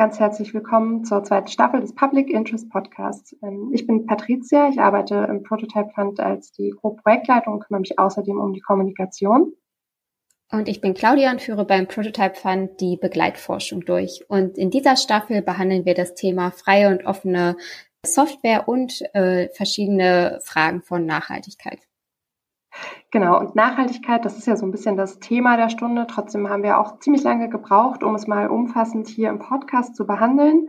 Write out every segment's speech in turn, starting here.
ganz herzlich willkommen zur zweiten Staffel des Public Interest Podcasts. Ähm, ich bin Patricia, ich arbeite im Prototype Fund als die Pro-Projektleitung und kümmere mich außerdem um die Kommunikation. Und ich bin Claudia und führe beim Prototype Fund die Begleitforschung durch. Und in dieser Staffel behandeln wir das Thema freie und offene Software und äh, verschiedene Fragen von Nachhaltigkeit. Genau, und Nachhaltigkeit, das ist ja so ein bisschen das Thema der Stunde. Trotzdem haben wir auch ziemlich lange gebraucht, um es mal umfassend hier im Podcast zu behandeln.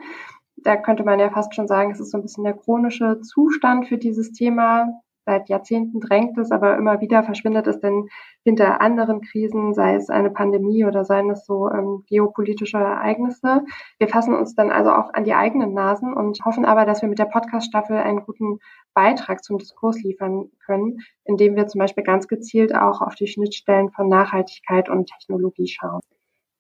Da könnte man ja fast schon sagen, es ist so ein bisschen der chronische Zustand für dieses Thema seit Jahrzehnten drängt es, aber immer wieder verschwindet es denn hinter anderen Krisen, sei es eine Pandemie oder seien es so ähm, geopolitische Ereignisse. Wir fassen uns dann also auch an die eigenen Nasen und hoffen aber, dass wir mit der Podcast-Staffel einen guten Beitrag zum Diskurs liefern können, indem wir zum Beispiel ganz gezielt auch auf die Schnittstellen von Nachhaltigkeit und Technologie schauen.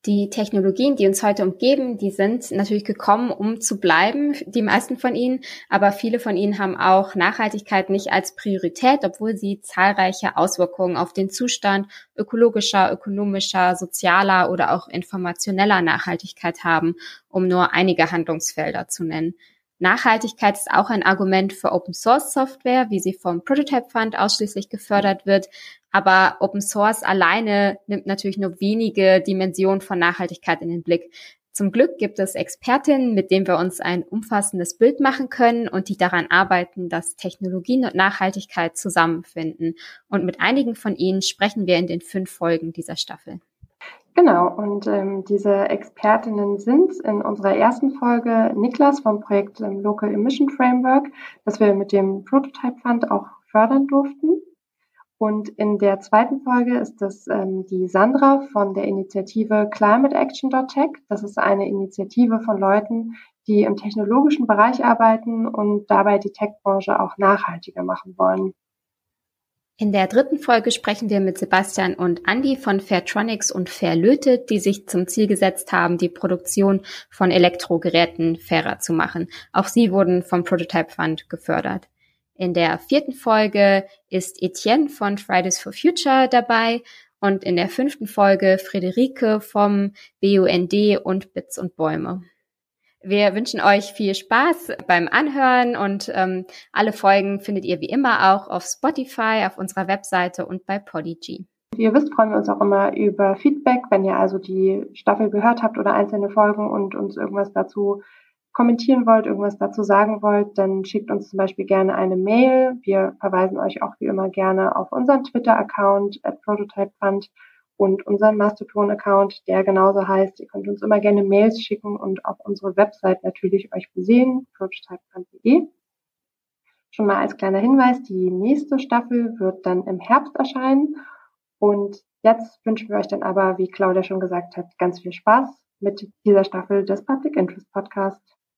Die Technologien, die uns heute umgeben, die sind natürlich gekommen, um zu bleiben, die meisten von ihnen, aber viele von ihnen haben auch Nachhaltigkeit nicht als Priorität, obwohl sie zahlreiche Auswirkungen auf den Zustand ökologischer, ökonomischer, sozialer oder auch informationeller Nachhaltigkeit haben, um nur einige Handlungsfelder zu nennen. Nachhaltigkeit ist auch ein Argument für Open Source Software, wie sie vom Prototype Fund ausschließlich gefördert wird, aber Open Source alleine nimmt natürlich nur wenige Dimensionen von Nachhaltigkeit in den Blick. Zum Glück gibt es Expertinnen, mit denen wir uns ein umfassendes Bild machen können und die daran arbeiten, dass Technologien und Nachhaltigkeit zusammenfinden. Und mit einigen von ihnen sprechen wir in den fünf Folgen dieser Staffel. Genau, und ähm, diese Expertinnen sind in unserer ersten Folge Niklas vom Projekt ähm, Local Emission Framework, das wir mit dem Prototype Fund auch fördern durften. Und in der zweiten Folge ist das ähm, die Sandra von der Initiative ClimateAction.tech. Das ist eine Initiative von Leuten, die im technologischen Bereich arbeiten und dabei die Tech-Branche auch nachhaltiger machen wollen. In der dritten Folge sprechen wir mit Sebastian und Andy von Fairtronics und Fairlötet, die sich zum Ziel gesetzt haben, die Produktion von Elektrogeräten fairer zu machen. Auch sie wurden vom Prototype Fund gefördert. In der vierten Folge ist Etienne von Fridays for Future dabei und in der fünften Folge Friederike vom BUND und Bits und Bäume. Wir wünschen euch viel Spaß beim Anhören und ähm, alle Folgen findet ihr wie immer auch auf Spotify, auf unserer Webseite und bei Podigy. Wie ihr wisst, freuen wir uns auch immer über Feedback, wenn ihr also die Staffel gehört habt oder einzelne Folgen und uns irgendwas dazu kommentieren wollt, irgendwas dazu sagen wollt, dann schickt uns zum Beispiel gerne eine Mail. Wir verweisen euch auch wie immer gerne auf unseren Twitter-Account at prototypefund und unseren Mastodon-Account, der genauso heißt. Ihr könnt uns immer gerne Mails schicken und auf unsere Website natürlich euch besehen, prototypefund.de. Schon mal als kleiner Hinweis, die nächste Staffel wird dann im Herbst erscheinen. Und jetzt wünschen wir euch dann aber, wie Claudia schon gesagt hat, ganz viel Spaß mit dieser Staffel des Public Interest Podcasts.